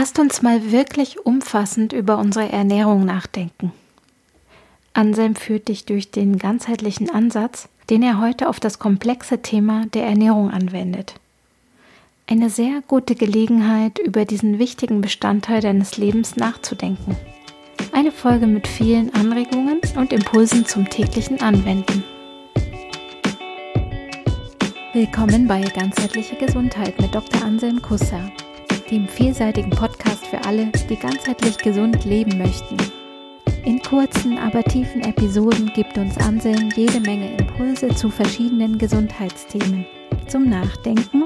Lasst uns mal wirklich umfassend über unsere Ernährung nachdenken. Anselm führt dich durch den ganzheitlichen Ansatz, den er heute auf das komplexe Thema der Ernährung anwendet. Eine sehr gute Gelegenheit, über diesen wichtigen Bestandteil deines Lebens nachzudenken. Eine Folge mit vielen Anregungen und Impulsen zum täglichen Anwenden. Willkommen bei Ganzheitliche Gesundheit mit Dr. Anselm Kusser dem vielseitigen Podcast für alle, die ganzheitlich gesund leben möchten. In kurzen, aber tiefen Episoden gibt uns Anselm jede Menge Impulse zu verschiedenen Gesundheitsthemen, zum Nachdenken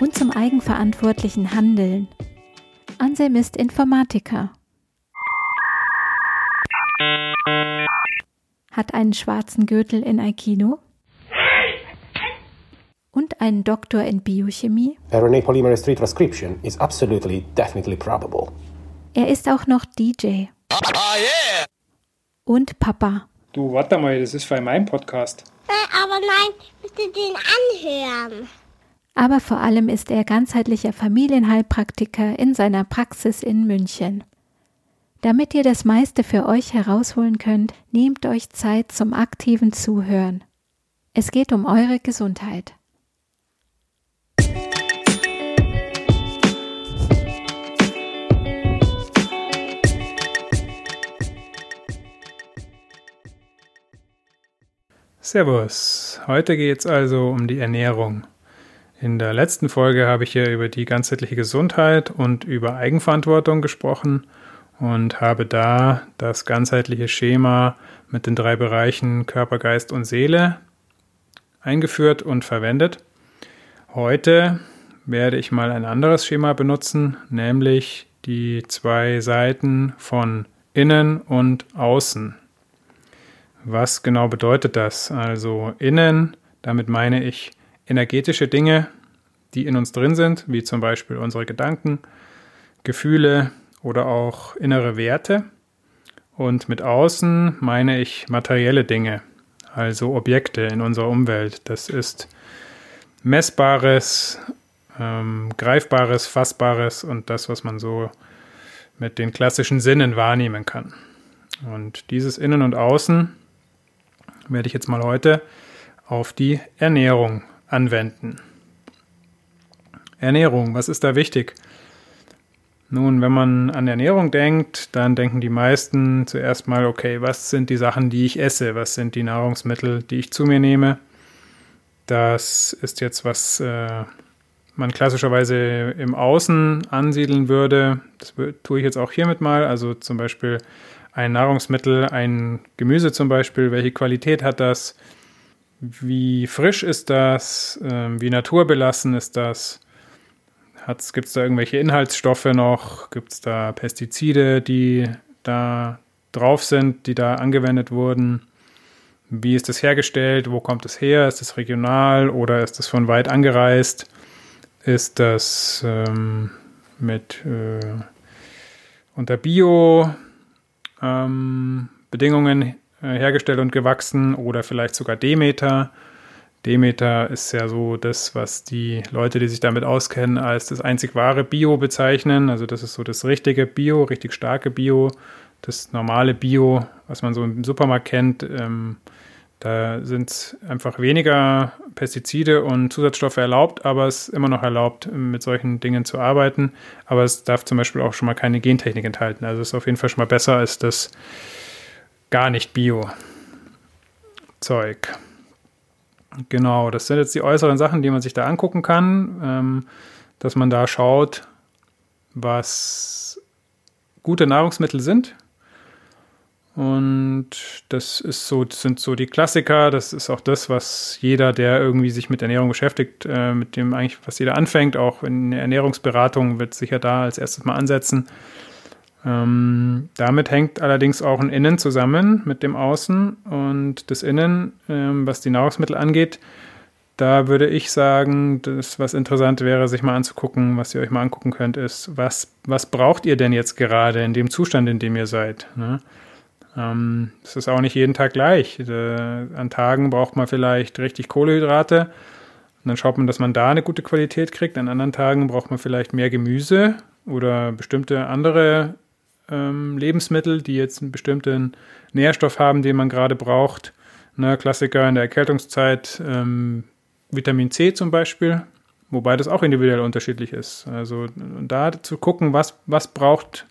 und zum eigenverantwortlichen Handeln. Anselm ist Informatiker, hat einen schwarzen Gürtel in Aikido und einen Doktor in Biochemie. RNA polymerase 3 transcription is absolutely definitely probable. Er ist auch noch DJ. Ah, yeah. Und Papa. Du, warte mal, das ist für mein Podcast. Äh, aber nein, bitte den anhören. Aber vor allem ist er ganzheitlicher Familienheilpraktiker in seiner Praxis in München. Damit ihr das meiste für euch herausholen könnt, nehmt euch Zeit zum aktiven Zuhören. Es geht um eure Gesundheit. Servus, heute geht es also um die Ernährung. In der letzten Folge habe ich hier über die ganzheitliche Gesundheit und über Eigenverantwortung gesprochen und habe da das ganzheitliche Schema mit den drei Bereichen Körper, Geist und Seele eingeführt und verwendet. Heute werde ich mal ein anderes Schema benutzen, nämlich die zwei Seiten von innen und außen. Was genau bedeutet das? Also innen, damit meine ich energetische Dinge, die in uns drin sind, wie zum Beispiel unsere Gedanken, Gefühle oder auch innere Werte. Und mit außen meine ich materielle Dinge, also Objekte in unserer Umwelt. Das ist messbares, ähm, greifbares, fassbares und das, was man so mit den klassischen Sinnen wahrnehmen kann. Und dieses Innen und Außen werde ich jetzt mal heute auf die Ernährung anwenden. Ernährung, was ist da wichtig? Nun, wenn man an Ernährung denkt, dann denken die meisten zuerst mal, okay, was sind die Sachen, die ich esse? Was sind die Nahrungsmittel, die ich zu mir nehme? Das ist jetzt was äh, man klassischerweise im Außen ansiedeln würde. Das tue ich jetzt auch hiermit mal. Also zum Beispiel ein Nahrungsmittel, ein Gemüse zum Beispiel, welche Qualität hat das, wie frisch ist das, ähm, wie naturbelassen ist das, gibt es da irgendwelche Inhaltsstoffe noch, gibt es da Pestizide, die da drauf sind, die da angewendet wurden, wie ist das hergestellt, wo kommt es her, ist es regional oder ist es von weit angereist, ist das ähm, mit äh, unter Bio ähm, Bedingungen äh, hergestellt und gewachsen oder vielleicht sogar Demeter. Demeter ist ja so das, was die Leute, die sich damit auskennen, als das einzig wahre Bio bezeichnen. Also das ist so das richtige Bio, richtig starke Bio, das normale Bio, was man so im Supermarkt kennt. Ähm, da sind einfach weniger Pestizide und Zusatzstoffe erlaubt, aber es ist immer noch erlaubt, mit solchen Dingen zu arbeiten. Aber es darf zum Beispiel auch schon mal keine Gentechnik enthalten. Also es ist auf jeden Fall schon mal besser als das gar nicht Bio-Zeug. Genau, das sind jetzt die äußeren Sachen, die man sich da angucken kann, ähm, dass man da schaut, was gute Nahrungsmittel sind und das ist so, sind so die Klassiker. Das ist auch das, was jeder, der irgendwie sich mit Ernährung beschäftigt, äh, mit dem eigentlich was jeder anfängt, auch in der Ernährungsberatung wird sicher da als erstes mal ansetzen. Ähm, damit hängt allerdings auch ein Innen zusammen mit dem Außen und das Innen, ähm, was die Nahrungsmittel angeht, da würde ich sagen, das, was interessant wäre, sich mal anzugucken, was ihr euch mal angucken könnt, ist, was, was braucht ihr denn jetzt gerade in dem Zustand, in dem ihr seid? Ne? Ähm, es ist auch nicht jeden Tag gleich. Äh, an Tagen braucht man vielleicht richtig Kohlehydrate. Und dann schaut man, dass man da eine gute Qualität kriegt. An anderen Tagen braucht man vielleicht mehr Gemüse oder bestimmte andere ähm, Lebensmittel, die jetzt einen bestimmten Nährstoff haben, den man gerade braucht. Ne, Klassiker in der Erkältungszeit, ähm, Vitamin C zum Beispiel, wobei das auch individuell unterschiedlich ist. Also da zu gucken, was, was braucht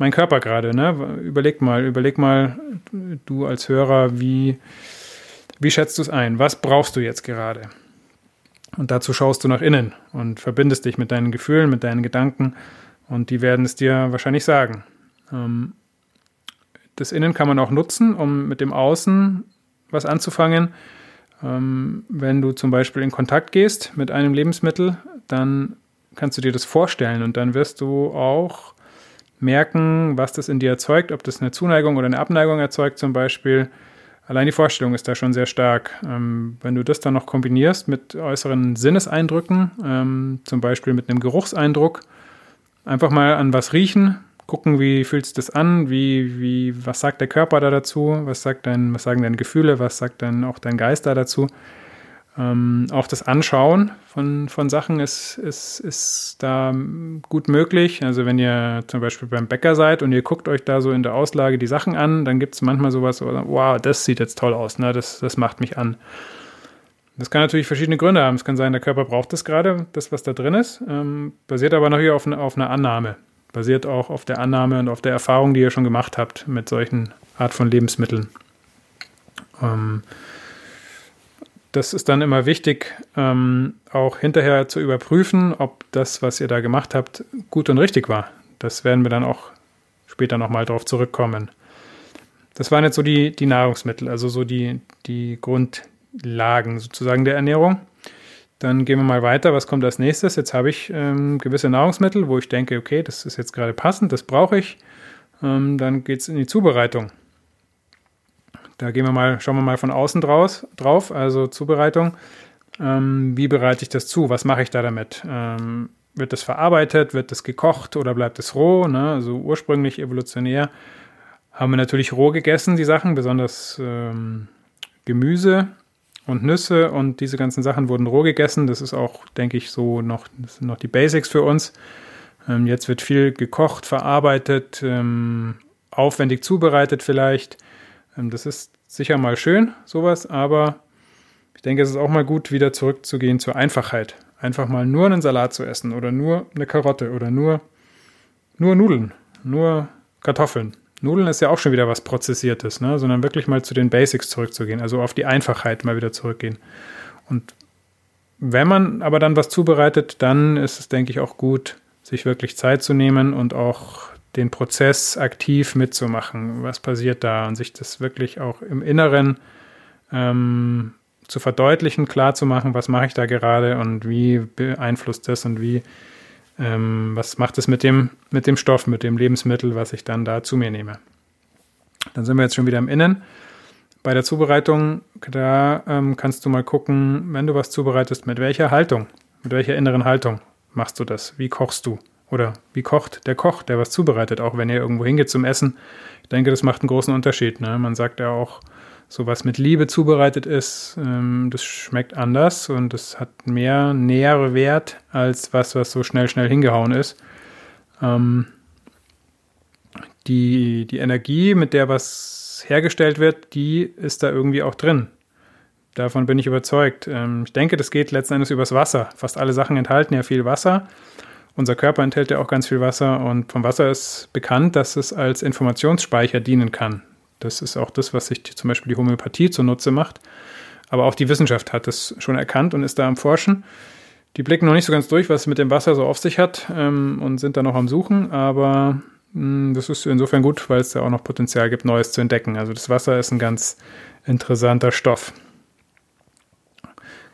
mein Körper gerade. Ne? Überleg mal, überleg mal, du als Hörer, wie, wie schätzt du es ein? Was brauchst du jetzt gerade? Und dazu schaust du nach innen und verbindest dich mit deinen Gefühlen, mit deinen Gedanken und die werden es dir wahrscheinlich sagen. Ähm, das Innen kann man auch nutzen, um mit dem Außen was anzufangen. Ähm, wenn du zum Beispiel in Kontakt gehst mit einem Lebensmittel, dann kannst du dir das vorstellen und dann wirst du auch merken, was das in dir erzeugt, ob das eine Zuneigung oder eine Abneigung erzeugt zum Beispiel. Allein die Vorstellung ist da schon sehr stark. Ähm, wenn du das dann noch kombinierst mit äußeren Sinneseindrücken, ähm, zum Beispiel mit einem Geruchseindruck, einfach mal an was riechen, gucken, wie fühlt es das an, wie, wie, was sagt der Körper da dazu, was sagt dein, was sagen deine Gefühle, was sagt dann auch dein Geist da dazu. Ähm, auch das Anschauen von, von Sachen ist, ist, ist da gut möglich. Also wenn ihr zum Beispiel beim Bäcker seid und ihr guckt euch da so in der Auslage die Sachen an, dann gibt es manchmal sowas, wow, das sieht jetzt toll aus, ne? das, das macht mich an. Das kann natürlich verschiedene Gründe haben. Es kann sein, der Körper braucht das gerade, das, was da drin ist, ähm, basiert aber natürlich auf, auf einer Annahme. Basiert auch auf der Annahme und auf der Erfahrung, die ihr schon gemacht habt mit solchen Art von Lebensmitteln. Ähm, das ist dann immer wichtig, ähm, auch hinterher zu überprüfen, ob das, was ihr da gemacht habt, gut und richtig war. Das werden wir dann auch später nochmal darauf zurückkommen. Das waren jetzt so die, die Nahrungsmittel, also so die, die Grundlagen sozusagen der Ernährung. Dann gehen wir mal weiter. Was kommt als nächstes? Jetzt habe ich ähm, gewisse Nahrungsmittel, wo ich denke, okay, das ist jetzt gerade passend, das brauche ich. Ähm, dann geht es in die Zubereitung. Da gehen wir mal, schauen wir mal von außen draus, drauf, also Zubereitung. Ähm, wie bereite ich das zu? Was mache ich da damit? Ähm, wird das verarbeitet? Wird das gekocht oder bleibt es roh? Ne? Also ursprünglich evolutionär haben wir natürlich roh gegessen, die Sachen, besonders ähm, Gemüse und Nüsse und diese ganzen Sachen wurden roh gegessen. Das ist auch, denke ich, so noch, noch die Basics für uns. Ähm, jetzt wird viel gekocht, verarbeitet, ähm, aufwendig zubereitet vielleicht. Ähm, das ist sicher mal schön, sowas, aber ich denke, es ist auch mal gut, wieder zurückzugehen zur Einfachheit. Einfach mal nur einen Salat zu essen oder nur eine Karotte oder nur, nur Nudeln, nur Kartoffeln. Nudeln ist ja auch schon wieder was Prozessiertes, ne? sondern wirklich mal zu den Basics zurückzugehen, also auf die Einfachheit mal wieder zurückgehen. Und wenn man aber dann was zubereitet, dann ist es, denke ich, auch gut, sich wirklich Zeit zu nehmen und auch den Prozess aktiv mitzumachen. Was passiert da? Und sich das wirklich auch im Inneren ähm, zu verdeutlichen, klar zu machen, was mache ich da gerade und wie beeinflusst das und wie, ähm, was macht es mit dem, mit dem Stoff, mit dem Lebensmittel, was ich dann da zu mir nehme. Dann sind wir jetzt schon wieder im Innen. Bei der Zubereitung, da ähm, kannst du mal gucken, wenn du was zubereitest, mit welcher Haltung, mit welcher inneren Haltung machst du das? Wie kochst du? Oder wie kocht der Koch, der was zubereitet, auch wenn er irgendwo hingeht zum Essen. Ich denke, das macht einen großen Unterschied. Ne? Man sagt ja auch, so was mit Liebe zubereitet ist, ähm, das schmeckt anders und das hat mehr nähere Wert als was, was so schnell, schnell hingehauen ist. Ähm, die, die Energie, mit der was hergestellt wird, die ist da irgendwie auch drin. Davon bin ich überzeugt. Ähm, ich denke, das geht letzten Endes übers Wasser. Fast alle Sachen enthalten ja viel Wasser. Unser Körper enthält ja auch ganz viel Wasser und vom Wasser ist bekannt, dass es als Informationsspeicher dienen kann. Das ist auch das, was sich zum Beispiel die Homöopathie zunutze macht. Aber auch die Wissenschaft hat das schon erkannt und ist da am Forschen. Die blicken noch nicht so ganz durch, was es mit dem Wasser so auf sich hat ähm, und sind da noch am Suchen. Aber mh, hm, das ist insofern gut, weil es da auch noch Potenzial gibt, Neues zu entdecken. Also das Wasser ist ein ganz interessanter Stoff.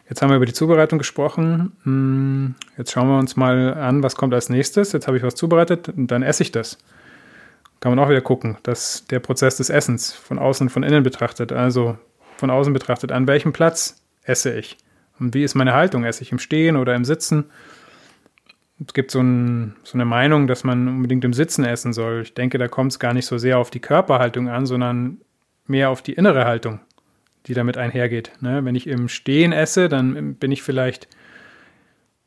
Jetzt haben wir über die Zubereitung gesprochen. Hm, jetzt schauen wir uns mal an, was kommt als nächstes. Jetzt habe ich was zubereitet und dann esse ich das. Kann man auch wieder gucken, dass der Prozess des Essens von außen und von innen betrachtet, also von außen betrachtet, an welchem Platz esse ich? Und wie ist meine Haltung? Esse ich im Stehen oder im Sitzen? Es gibt so, ein, so eine Meinung, dass man unbedingt im Sitzen essen soll. Ich denke, da kommt es gar nicht so sehr auf die Körperhaltung an, sondern mehr auf die innere Haltung die damit einhergeht. Ne? Wenn ich im Stehen esse, dann bin ich vielleicht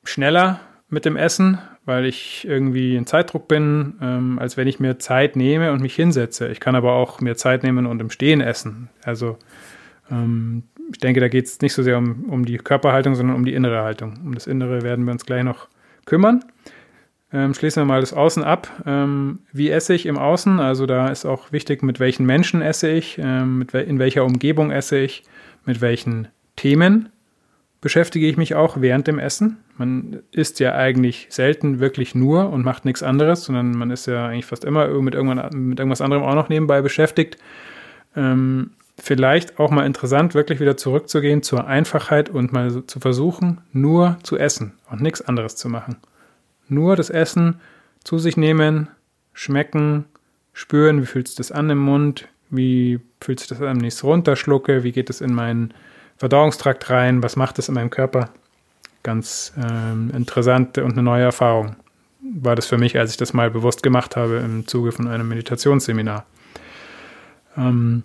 schneller mit dem Essen, weil ich irgendwie in Zeitdruck bin, ähm, als wenn ich mir Zeit nehme und mich hinsetze. Ich kann aber auch mir Zeit nehmen und im Stehen essen. Also ähm, ich denke, da geht es nicht so sehr um, um die Körperhaltung, sondern um die innere Haltung. Um das Innere werden wir uns gleich noch kümmern. Ähm, schließen wir mal das Außen ab. Ähm, wie esse ich im Außen? Also da ist auch wichtig, mit welchen Menschen esse ich, ähm, mit we in welcher Umgebung esse ich, mit welchen Themen beschäftige ich mich auch während dem Essen. Man isst ja eigentlich selten wirklich nur und macht nichts anderes, sondern man ist ja eigentlich fast immer mit, mit irgendwas anderem auch noch nebenbei beschäftigt. Ähm, vielleicht auch mal interessant, wirklich wieder zurückzugehen zur Einfachheit und mal zu versuchen, nur zu essen und nichts anderes zu machen. Nur das Essen zu sich nehmen, schmecken, spüren, wie fühlt sich das an im Mund, wie fühlt sich das an, wenn ich es runterschlucke, wie geht es in meinen Verdauungstrakt rein, was macht es in meinem Körper. Ganz ähm, interessante und eine neue Erfahrung war das für mich, als ich das mal bewusst gemacht habe im Zuge von einem Meditationsseminar. Ähm,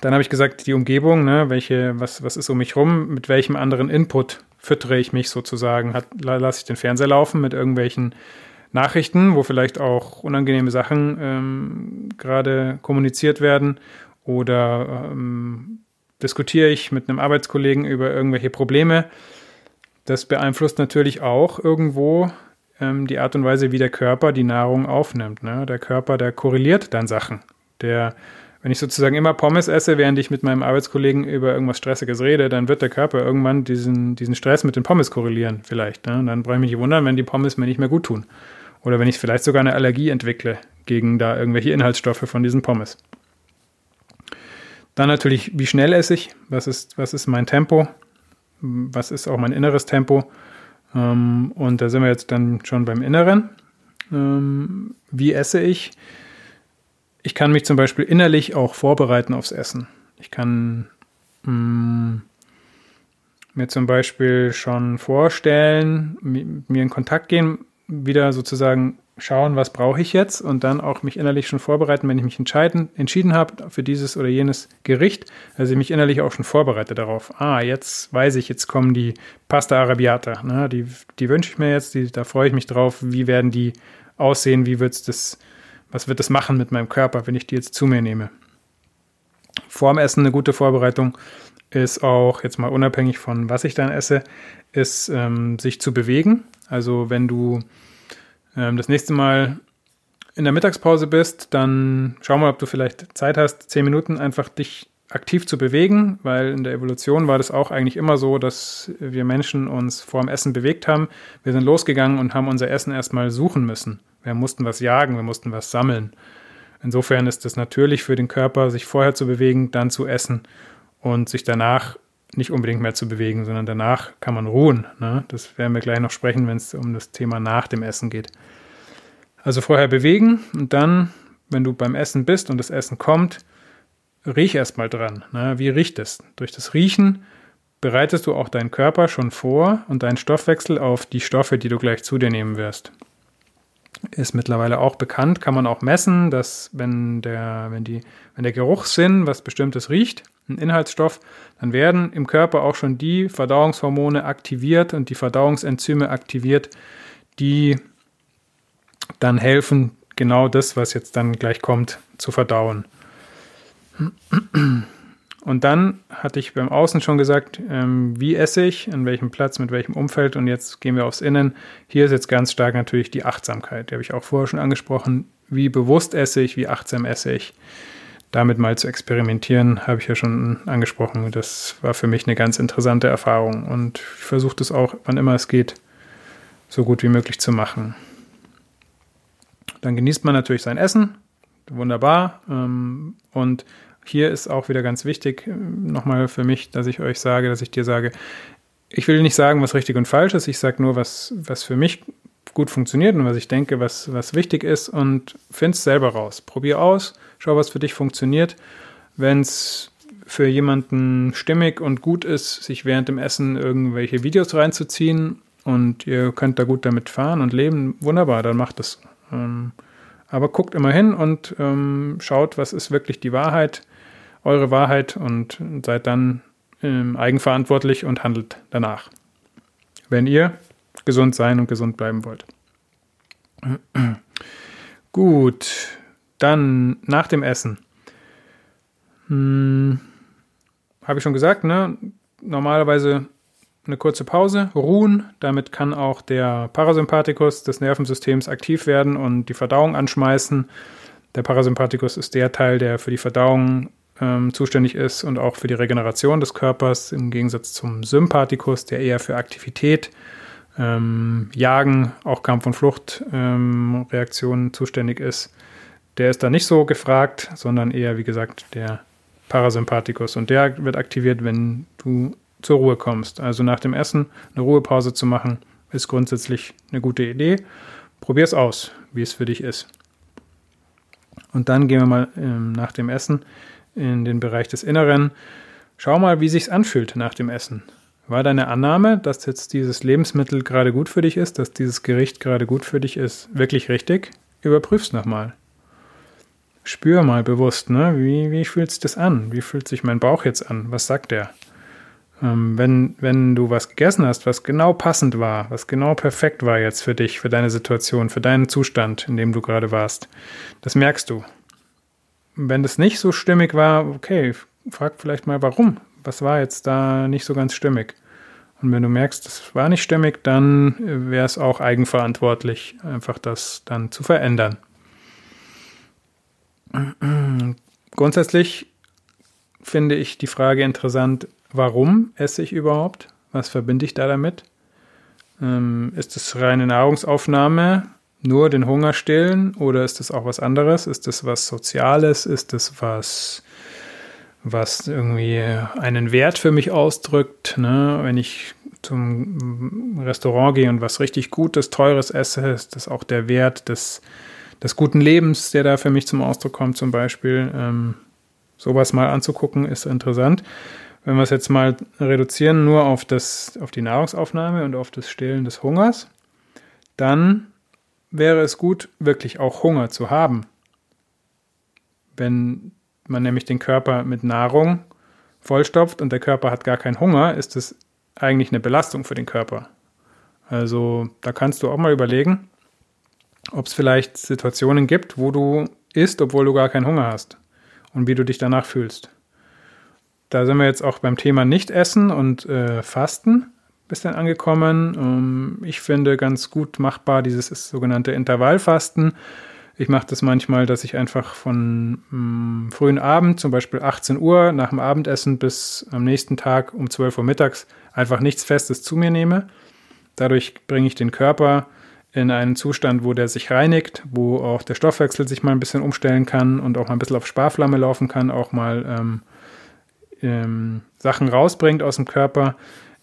dann habe ich gesagt, die Umgebung, ne, welche, was, was ist um mich rum, mit welchem anderen Input füttere ich mich sozusagen? lasse ich den Fernseher laufen mit irgendwelchen Nachrichten, wo vielleicht auch unangenehme Sachen ähm, gerade kommuniziert werden? Oder ähm, diskutiere ich mit einem Arbeitskollegen über irgendwelche Probleme. Das beeinflusst natürlich auch irgendwo ähm, die Art und Weise, wie der Körper die Nahrung aufnimmt. Ne? Der Körper, der korreliert dann Sachen. Der, wenn ich sozusagen immer Pommes esse, während ich mit meinem Arbeitskollegen über irgendwas Stressiges rede, dann wird der Körper irgendwann diesen, diesen Stress mit den Pommes korrelieren, vielleicht. Ne? Und dann brauche ich mich nicht wundern, wenn die Pommes mir nicht mehr gut tun. Oder wenn ich vielleicht sogar eine Allergie entwickle gegen da irgendwelche Inhaltsstoffe von diesen Pommes. Dann natürlich, wie schnell esse ich? Was ist, was ist mein Tempo? Was ist auch mein inneres Tempo? Ähm, und da sind wir jetzt dann schon beim Inneren. Ähm, wie esse ich? Ich kann mich zum Beispiel innerlich auch vorbereiten aufs Essen. Ich kann mh, mm, mir zum Beispiel schon vorstellen, mir in Kontakt gehen, wieder sozusagen schauen, was brauche ich jetzt und dann auch mich innerlich schon vorbereiten, wenn ich mich entscheiden, entschieden habe für dieses oder jenes Gericht, also ich mich innerlich auch schon vorbereite darauf. Ah, jetzt weiß ich, jetzt kommen die Pasta Arabiata, ne? die, die wünsche ich mir jetzt, die, da freue ich mich drauf, wie werden die aussehen, wie wird's das, was wird das machen mit meinem Körper, wenn ich die jetzt zu mir nehme. Vorm Essen eine gute Vorbereitung ist auch, jetzt mal unabhängig von was ich dann esse, ist ähm, sich zu bewegen. Also wenn du ähm, das nächste Mal in der Mittagspause bist, dann schau mal, ob du vielleicht Zeit hast, zehn Minuten einfach dich aktiv zu bewegen, weil in der Evolution war das auch eigentlich immer so, dass wir Menschen uns vor dem Essen bewegt haben. Wir sind losgegangen und haben unser Essen erstmal suchen müssen. Wir mussten was jagen, wir mussten was sammeln. Insofern ist es natürlich für den Körper, sich vorher zu bewegen, dann zu essen und sich danach nicht unbedingt mehr zu bewegen, sondern danach kann man ruhen. Ne? Das werden wir gleich noch sprechen, wenn es um das Thema nach dem Essen geht. Also vorher bewegen und dann, wenn du beim Essen bist und das Essen kommt, riech erstmal dran. Ne? Wie riecht es? Durch das Riechen bereitest du auch deinen Körper schon vor und deinen Stoffwechsel auf die Stoffe, die du gleich zu dir nehmen wirst. Ist mittlerweile auch bekannt, kann man auch messen, dass wenn der, wenn die, wenn der Geruchssinn was Bestimmtes riecht, ein Inhaltsstoff, dann werden im Körper auch schon die Verdauungshormone aktiviert und die Verdauungsenzyme aktiviert, die dann helfen, genau das, was jetzt dann gleich kommt, zu verdauen. Und dann hatte ich beim Außen schon gesagt, ähm, wie esse ich, an welchem Platz, mit welchem Umfeld. Und jetzt gehen wir aufs Innen. Hier ist jetzt ganz stark natürlich die Achtsamkeit. Die habe ich auch vorher schon angesprochen. Wie bewusst esse ich, wie achtsam esse ich. Damit mal zu experimentieren, habe ich ja schon angesprochen. Das war für mich eine ganz interessante Erfahrung. Und ich versuche das auch, wann immer es geht, so gut wie möglich zu machen. Dann genießt man natürlich sein Essen. Wunderbar. Ähm, und hier ist auch wieder ganz wichtig, äh, nochmal für mich, dass ich euch sage, dass ich dir sage, ich will nicht sagen, was richtig und falsch ist. Ich sage nur, was, was für mich gut funktioniert und was ich denke, was, was wichtig ist und find es selber raus. Probier aus, schau, was für dich funktioniert. Wenn es für jemanden stimmig und gut ist, sich während dem Essen irgendwelche Videos reinzuziehen und ihr könnt da gut damit fahren und leben, wunderbar, dann macht es. Ähm, aber guckt immer hin und ähm, schaut, was ist wirklich die Wahrheit, eure Wahrheit und seid dann ähm, eigenverantwortlich und handelt danach. Wenn ihr gesund sein und gesund bleiben wollt. Gut, dann nach dem Essen. Hm, Habe ich schon gesagt, ne? Normalerweise eine kurze Pause, ruhen. Damit kann auch der Parasympathikus des Nervensystems aktiv werden und die Verdauung anschmeißen. Der Parasympathikus ist der Teil, der für die Verdauung ähm, zuständig ist und auch für die Regeneration des Körpers, im Gegensatz zum Sympathikus, der eher für Aktivität, ähm, Jagen, auch Kampf- und Fluchtreaktionen ähm, zuständig ist. Der ist da nicht so gefragt, sondern eher, wie gesagt, der Parasympathikus. Und der wird aktiviert, wenn du zur Ruhe kommst. Also nach dem Essen eine Ruhepause zu machen, ist grundsätzlich eine gute Idee. Probier es aus, wie es für dich ist. Und dann gehen wir mal ähm, nach dem Essen in den Bereich des Inneren. Schau mal, wie sich's anfühlt nach dem Essen. War deine Annahme, dass jetzt dieses Lebensmittel gerade gut für dich ist, dass dieses Gericht gerade gut für dich ist, wirklich richtig? Überprüf's nochmal. Spür mal bewusst, ne? Wie, wie fühlt sich das an? Wie fühlt sich mein Bauch jetzt an? Was sagt der? Ähm, wenn, wenn du was gegessen hast, was genau passend war, was genau perfekt war jetzt für dich, für deine Situation, für deinen Zustand, in dem du gerade warst, das merkst du. Wenn das nicht so stimmig war, okay, frag vielleicht mal warum. Was war jetzt da nicht so ganz stimmig? Und wenn du merkst, das war nicht stimmig, dann wäre es auch eigenverantwortlich, einfach das dann zu verändern. Grundsätzlich finde ich die Frage interessant, warum esse ich überhaupt? Was verbinde ich da damit? Ähm, ist es reine Nahrungsaufnahme, nur den Hunger stillen oder ist es auch was anderes? Ist es was Soziales? Ist es was, was irgendwie einen Wert für mich ausdrückt? Ne? Wenn ich zum Restaurant gehe und was richtig Gutes, Teures esse, ist das auch der Wert des, des guten Lebens, der da für mich zum Ausdruck kommt, zum Beispiel. Ähm, sowas mal anzugucken, ist interessant. Wenn wir es jetzt mal reduzieren nur auf, das, auf die Nahrungsaufnahme und auf das Stillen des Hungers, dann wäre es gut, wirklich auch Hunger zu haben. Wenn man nämlich den Körper mit Nahrung vollstopft und der Körper hat gar keinen Hunger, ist es eigentlich eine Belastung für den Körper. Also da kannst du auch mal überlegen, ob es vielleicht Situationen gibt, wo du isst, obwohl du gar keinen Hunger hast und wie du dich danach fühlst. Da sind wir jetzt auch beim Thema Nichtessen und äh, Fasten bisschen angekommen. Ähm, ich finde ganz gut machbar dieses sogenannte Intervallfasten. Ich mache das manchmal, dass ich einfach von mh, mm, frühen Abend, zum Beispiel 18 Uhr nach dem Abendessen bis am nächsten Tag um 12 Uhr mittags einfach nichts Festes zu mir nehme. Dadurch bringe ich den Körper in einen Zustand, wo der sich reinigt, wo auch der Stoffwechsel sich mal ein bisschen umstellen kann und auch mal ein bisschen auf Sparflamme laufen kann, auch mal ähm, ähm, Sachen rausbringt aus dem Körper.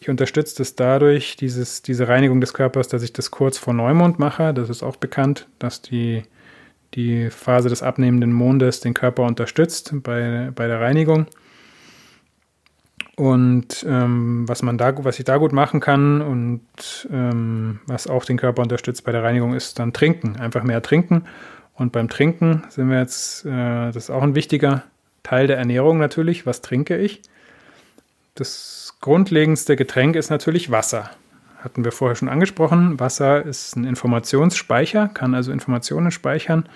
Ich unterstütze das dadurch, dieses, diese Reinigung des Körpers, dass ich das kurz vor Neumond mache. Das ist auch bekannt, dass die, die Phase des abnehmenden Mondes den Körper unterstützt bei, bei der Reinigung. Und ähm, was man da, was ich da gut machen kann und ähm, was auch den Körper unterstützt bei der Reinigung, ist dann trinken. Einfach mehr trinken. Und beim Trinken sind wir jetzt, äh, das ist auch ein wichtiger Teil der Ernährung natürlich. Was trinke ich? Das grundlegendste Getränk ist natürlich Wasser. Hatten wir vorher schon angesprochen. Wasser ist ein Informationsspeicher, kann also Informationen speichern.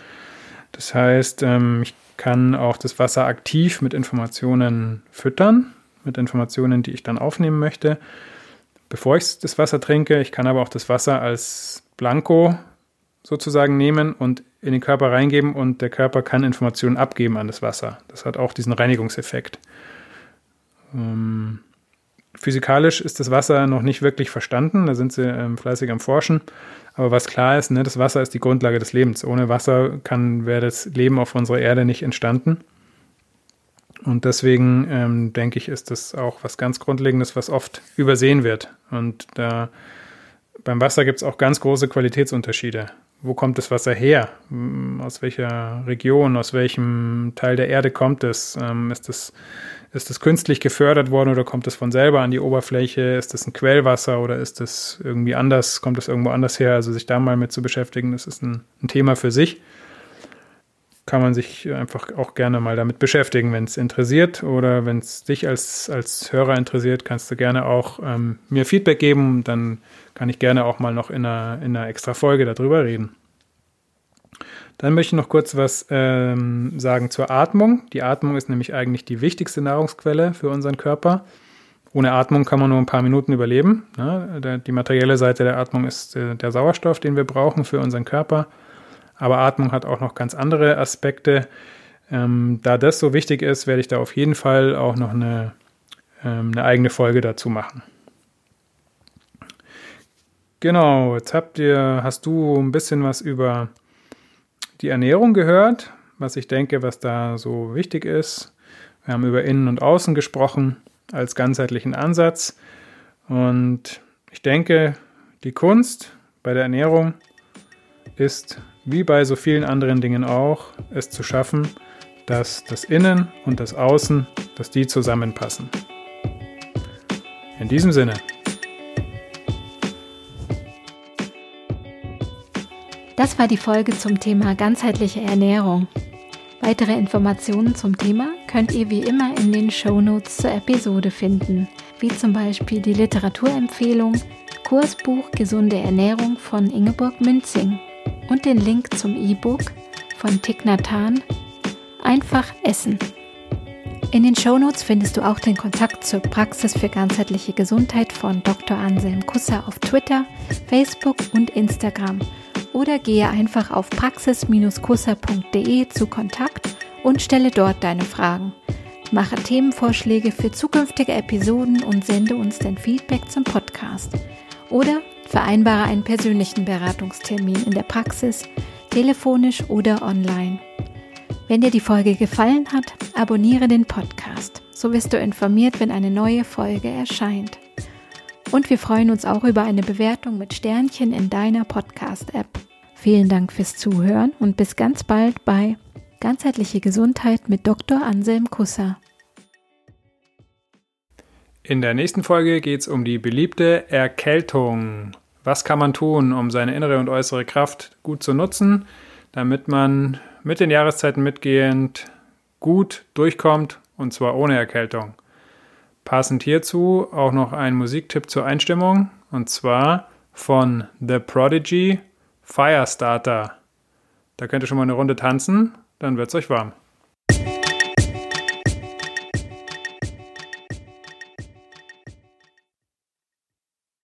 Das heißt, ähm, ich kann auch das Wasser aktiv mit Informationen füttern, mit Informationen, die ich dann aufnehmen möchte, bevor ich das Wasser trinke. Ich kann aber auch das Wasser als Blanko sozusagen nehmen und in den Körper reingeben und der Körper kann Informationen abgeben an das Wasser. Das hat auch diesen Reinigungseffekt. Ähm, physikalisch ist das Wasser noch nicht wirklich verstanden, da sind sie ähm, fleißig am Forschen. Aber was klar ist, ne, das Wasser ist die Grundlage des Lebens. Ohne Wasser wäre das Leben auf unserer Erde nicht entstanden. Und deswegen ähm, denke ich, ist das auch was ganz Grundlegendes, was oft übersehen wird. Und da beim Wasser gibt es auch ganz große Qualitätsunterschiede wo kommt das Wasser her? Hm, aus welcher Region, aus welchem Teil der Erde kommt es? Ähm, ist das ist das künstlich gefördert worden oder kommt es von selber an die Oberfläche? Ist das ein Quellwasser oder ist das irgendwie anders? Kommt es irgendwo anders her? Also sich da mal mit zu beschäftigen, das ist ein, ein Thema für sich. kann man sich einfach auch gerne mal damit beschäftigen, wenn es interessiert oder wenn es dich als, als Hörer interessiert, kannst du gerne auch ähm, mir Feedback geben. Dann kann ich gerne auch mal noch in einer, in einer extra Folge darüber reden. Dann möchte ich noch kurz was ähm, sagen zur Atmung. Die Atmung ist nämlich eigentlich die wichtigste Nahrungsquelle für unseren Körper. Ohne Atmung kann man nur ein paar Minuten überleben. Ne? Die materielle Seite der Atmung ist äh, der Sauerstoff, den wir brauchen für unseren Körper. Aber Atmung hat auch noch ganz andere Aspekte. Ähm, da das so wichtig ist, werde ich da auf jeden Fall auch noch eine, ähm, eine eigene Folge dazu machen. Genau, jetzt habt ihr, hast du ein bisschen was über die Ernährung gehört, was ich denke, was da so wichtig ist. Wir haben über Innen und Außen gesprochen als ganzheitlichen Ansatz. Und ich denke, die Kunst bei der Ernährung ist wie bei so vielen anderen Dingen auch, es zu schaffen, dass das Innen und das Außen, dass die zusammenpassen. In diesem Sinne. Das war die Folge zum Thema ganzheitliche Ernährung. Weitere Informationen zum Thema könnt ihr wie immer in den Shownotes zur Episode finden, wie zum Beispiel die Literaturempfehlung Kursbuch Gesunde Ernährung von Ingeborg Münzing und den Link zum E-Book von Hanh Einfach essen. In den Shownotes findest du auch den Kontakt zur Praxis für ganzheitliche Gesundheit von Dr. Anselm Kusser auf Twitter, Facebook und Instagram oder gehe einfach auf praxis-kusser.de zu Kontakt und stelle dort deine Fragen. Mache Themenvorschläge für zukünftige Episoden und sende uns dein Feedback zum Podcast. Oder Vereinbare einen persönlichen Beratungstermin in der Praxis, telefonisch oder online. Wenn dir die Folge gefallen hat, abonniere den Podcast. So wirst du informiert, wenn eine neue Folge erscheint. Und wir freuen uns auch über eine Bewertung mit Sternchen in deiner Podcast-App. Vielen Dank fürs Zuhören und bis ganz bald bei Ganzheitliche Gesundheit mit Dr. Anselm Kusser. In der nächsten Folge geht es um die beliebte Erkältung. Was kann man tun, um seine innere und äußere Kraft gut zu nutzen, damit man mit den Jahreszeiten mitgehend gut durchkommt und zwar ohne Erkältung? Passend hierzu auch noch ein Musiktipp zur Einstimmung und zwar von The Prodigy Firestarter. Da könnt ihr schon mal eine Runde tanzen, dann wird's euch warm.